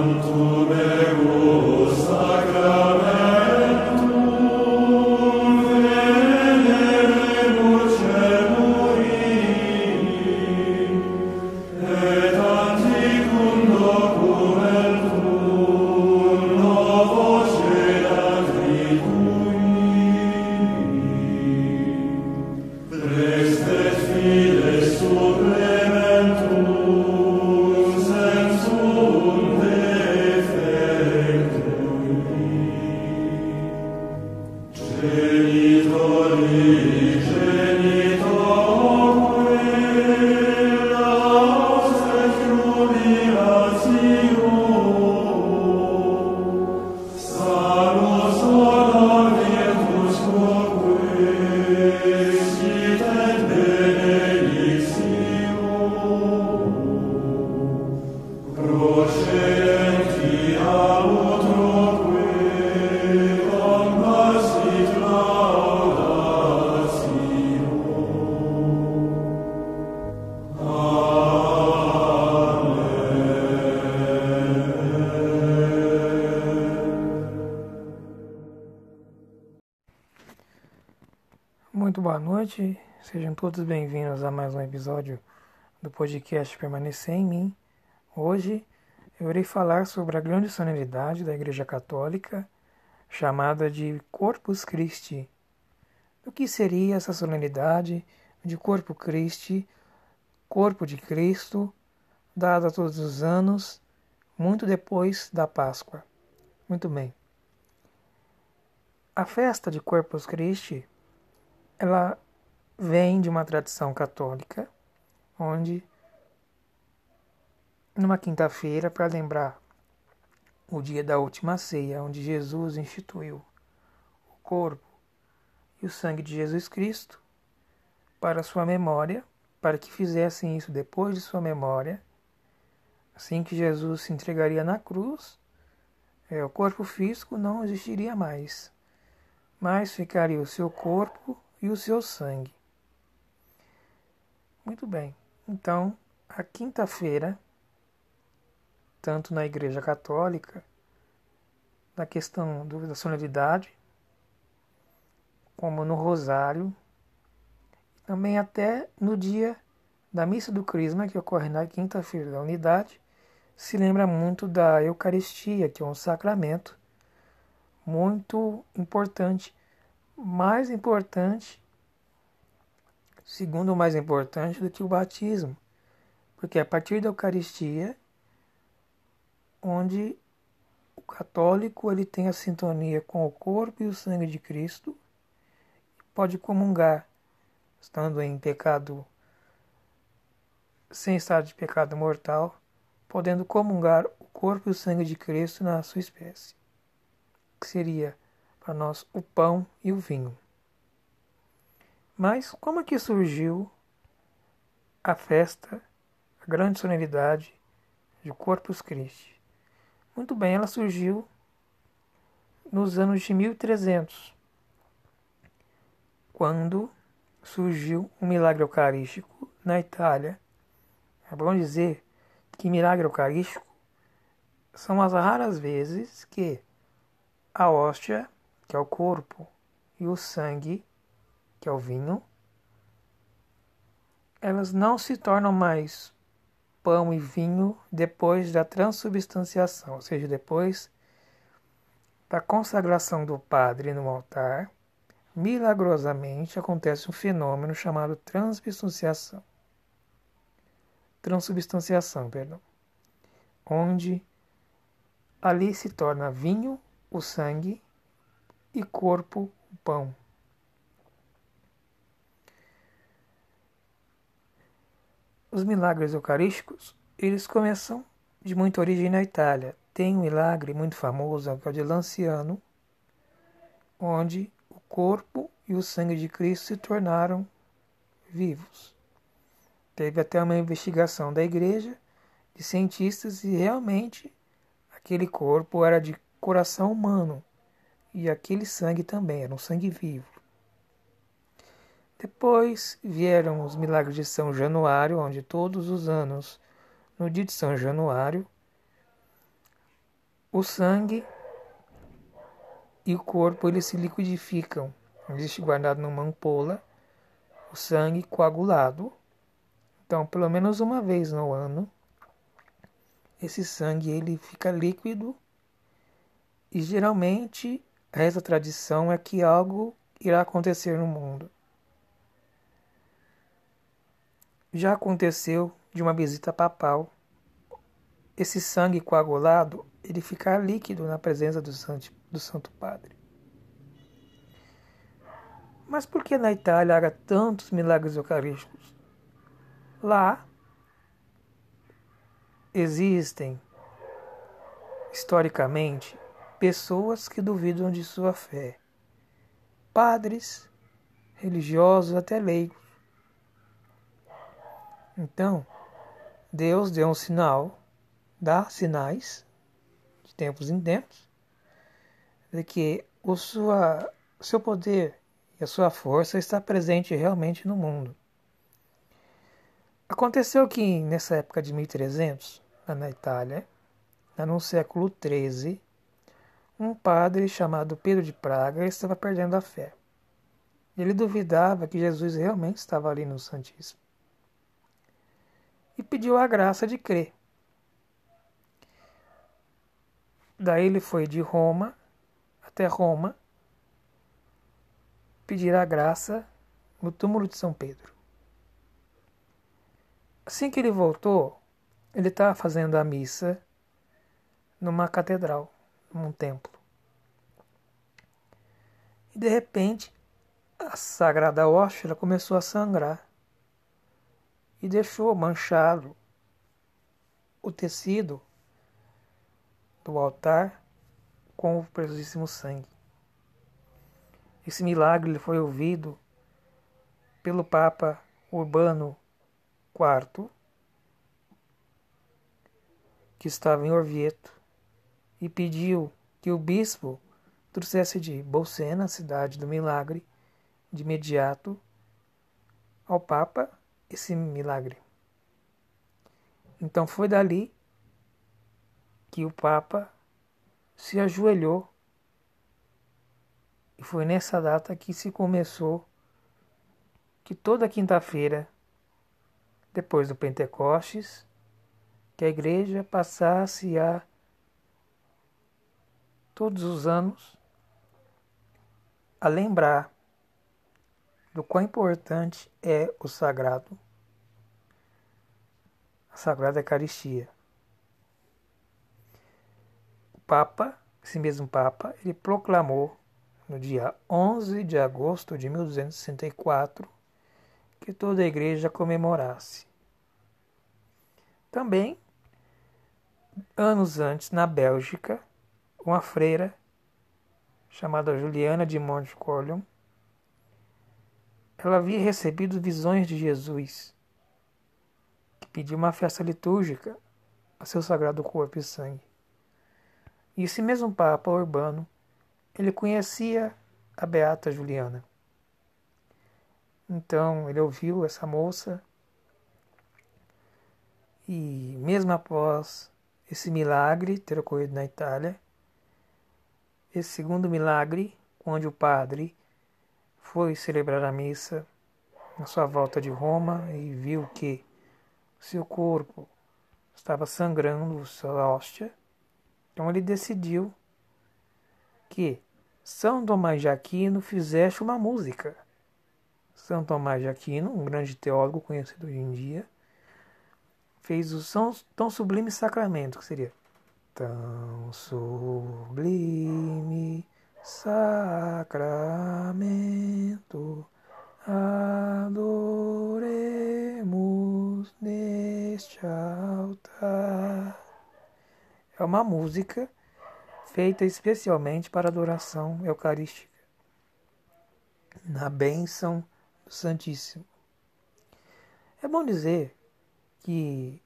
tantum boa noite, sejam todos bem-vindos a mais um episódio do podcast Permanecer em Mim. Hoje eu irei falar sobre a grande solenidade da Igreja Católica, chamada de Corpus Christi. O que seria essa solenidade de Corpo Christi, Corpo de Cristo, dada todos os anos, muito depois da Páscoa? Muito bem. A festa de Corpus Christi ela vem de uma tradição católica, onde numa quinta-feira, para lembrar o dia da última ceia, onde Jesus instituiu o corpo e o sangue de Jesus Cristo para sua memória, para que fizessem isso depois de sua memória, assim que Jesus se entregaria na cruz, é, o corpo físico não existiria mais, mas ficaria o seu corpo e o seu sangue. Muito bem, então a quinta-feira, tanto na Igreja Católica, na questão da sonoridade, como no Rosário, também até no dia da Missa do Crisma, que ocorre na quinta-feira da Unidade, se lembra muito da Eucaristia, que é um sacramento muito importante mais importante, segundo mais importante do que o batismo, porque é a partir da Eucaristia onde o católico ele tem a sintonia com o corpo e o sangue de Cristo pode comungar, estando em pecado, sem estar de pecado mortal, podendo comungar o corpo e o sangue de Cristo na sua espécie, que seria para nós o pão e o vinho. Mas como é que surgiu a festa, a grande solenidade de Corpus Christi? Muito bem, ela surgiu nos anos de 1300, quando surgiu um milagre eucarístico na Itália. É bom dizer que milagre eucarístico são as raras vezes que a hóstia que é o corpo, e o sangue, que é o vinho, elas não se tornam mais pão e vinho depois da transubstanciação, ou seja, depois da consagração do padre no altar, milagrosamente acontece um fenômeno chamado transubstanciação. Transubstanciação, perdão. Onde ali se torna vinho o sangue e corpo o pão. Os milagres eucarísticos, eles começam de muita origem na Itália. Tem um milagre muito famoso, que é o de Lanciano, onde o corpo e o sangue de Cristo se tornaram vivos. Teve até uma investigação da igreja de cientistas e realmente aquele corpo era de coração humano e aquele sangue também era um sangue vivo. Depois vieram os milagres de São Januário, onde todos os anos, no dia de São Januário, o sangue e o corpo eles se liquidificam. Existe guardado numa ampola o sangue coagulado. Então, pelo menos uma vez no ano, esse sangue ele fica líquido e geralmente essa tradição é que algo irá acontecer no mundo. Já aconteceu de uma visita papal, esse sangue coagulado ele ficar líquido na presença do Santo, do Santo Padre. Mas por que na Itália há tantos milagres eucarísticos? Lá existem, historicamente, pessoas que duvidam de sua fé, padres, religiosos, até leigos. Então, Deus deu um sinal, dá sinais, de tempos em tempos, de que o sua, seu poder e a sua força está presente realmente no mundo. Aconteceu que nessa época de 1300, lá na Itália, no século XIII, um padre chamado Pedro de Praga estava perdendo a fé. Ele duvidava que Jesus realmente estava ali no Santíssimo e pediu a graça de crer. Daí ele foi de Roma até Roma pedir a graça no túmulo de São Pedro. Assim que ele voltou, ele estava fazendo a missa numa catedral, num templo. E de repente, a sagrada hóstia começou a sangrar e deixou manchado o tecido do altar com o preciosíssimo sangue. Esse milagre foi ouvido pelo Papa Urbano IV, que estava em Orvieto, e pediu que o bispo trouxesse de Bolsena, cidade do milagre, de imediato ao Papa esse milagre. Então foi dali que o Papa se ajoelhou e foi nessa data que se começou que toda quinta-feira, depois do Pentecostes, que a igreja passasse a todos os anos a lembrar do quão importante é o sagrado, a Sagrada Eucaristia. O Papa, esse mesmo Papa, ele proclamou no dia 11 de agosto de 1264 que toda a igreja comemorasse. Também, anos antes, na Bélgica, uma freira chamada Juliana de Montcorleone ela havia recebido visões de Jesus, que pediu uma festa litúrgica a seu sagrado corpo e sangue. E esse mesmo Papa Urbano, ele conhecia a Beata Juliana. Então ele ouviu essa moça e mesmo após esse milagre ter ocorrido na Itália, esse segundo milagre, onde o padre foi celebrar a missa na sua volta de Roma e viu que seu corpo estava sangrando sua hóstia. Então ele decidiu que São Tomás de Aquino fizesse uma música. São Tomás de Aquino, um grande teólogo conhecido hoje em dia, fez o tão sublime sacramento, que seria tão sublime sacramento, adoremos neste altar. É uma música feita especialmente para adoração eucarística, na bênção do Santíssimo. É bom dizer que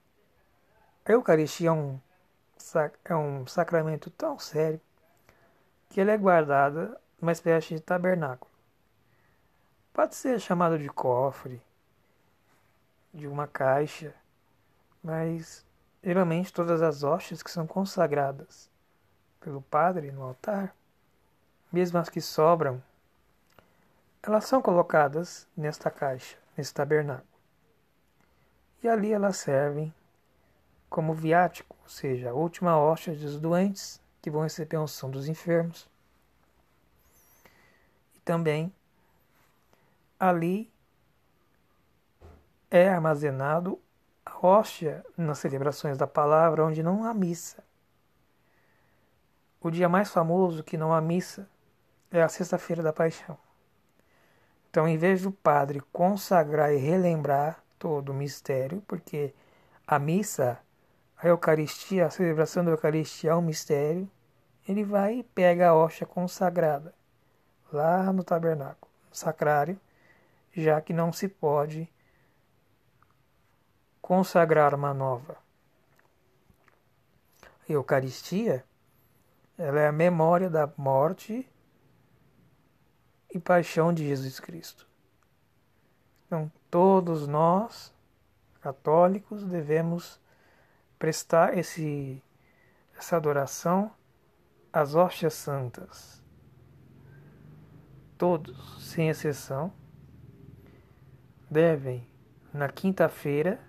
a Eucaristia é um, é um sacramento tão sério que ela é guardada numa espécie de tabernáculo. Pode ser chamado de cofre, de uma caixa, mas geralmente todas as hóstias que são consagradas pelo padre no altar, mesmo as que sobram, elas são colocadas nesta caixa, nesse tabernáculo. E ali elas servem como viático, ou seja, a última hóstia dos doentes que vão receber a unção dos enfermos. E também ali é armazenado a hóstia nas celebrações da palavra, onde não há missa. O dia mais famoso que não há missa é a Sexta-feira da Paixão. Então, em vez do padre consagrar e relembrar todo o mistério, porque a missa, a Eucaristia, a celebração da Eucaristia é um mistério, ele vai e pega a hóstia consagrada lá no tabernáculo, no sacrário, já que não se pode consagrar uma nova. A Eucaristia, ela é a memória da morte e paixão de Jesus Cristo. Então, todos nós, católicos, devemos prestar esse, essa adoração às hóstias santas. Todos, sem exceção, devem, na quinta-feira,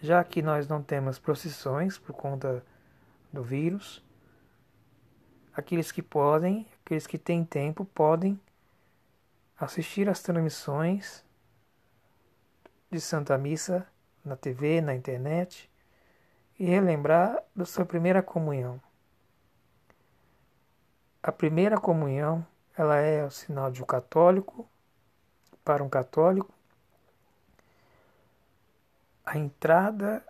já que nós não temos procissões por conta do vírus, aqueles que podem, aqueles que têm tempo, podem assistir às transmissões de Santa Missa na TV, na internet e relembrar da sua primeira comunhão. A primeira comunhão, ela é o sinal de um católico para um católico a entrada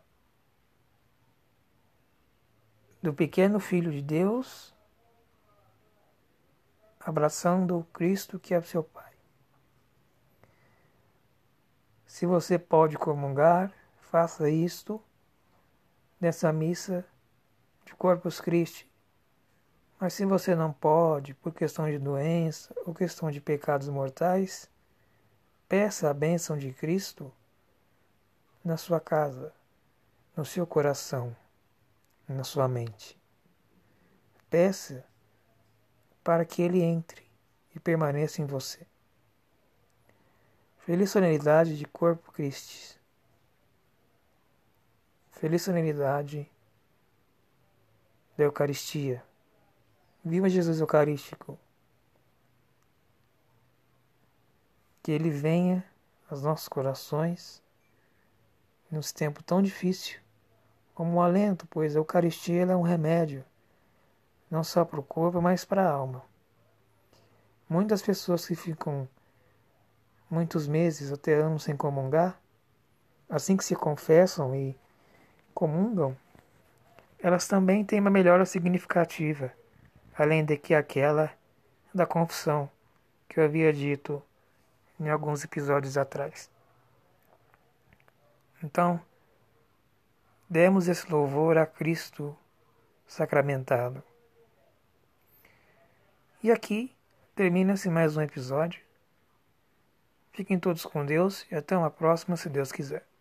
do pequeno filho de Deus abraçando o Cristo que é seu Pai. Se você pode comungar, faça isto nessa missa de Corpus Christi. Mas se você não pode, por questão de doença ou questão de pecados mortais, peça a bênção de Cristo na sua casa, no seu coração, na sua mente. Peça para que ele entre e permaneça em você. Feliz solenidade de Corpo Christi. Feliz solenidade da Eucaristia. Viva Jesus Eucarístico. Que ele venha aos nossos corações nesse tempo tão difícil, como um alento, pois a Eucaristia é um remédio, não só para o corpo, mas para a alma. Muitas pessoas que ficam muitos meses, até anos sem comungar, assim que se confessam e comungam, elas também têm uma melhora significativa, além de que aquela da confissão que eu havia dito em alguns episódios atrás. Então, demos esse louvor a Cristo sacramentado. E aqui termina-se mais um episódio. Fiquem todos com Deus e até uma próxima, se Deus quiser.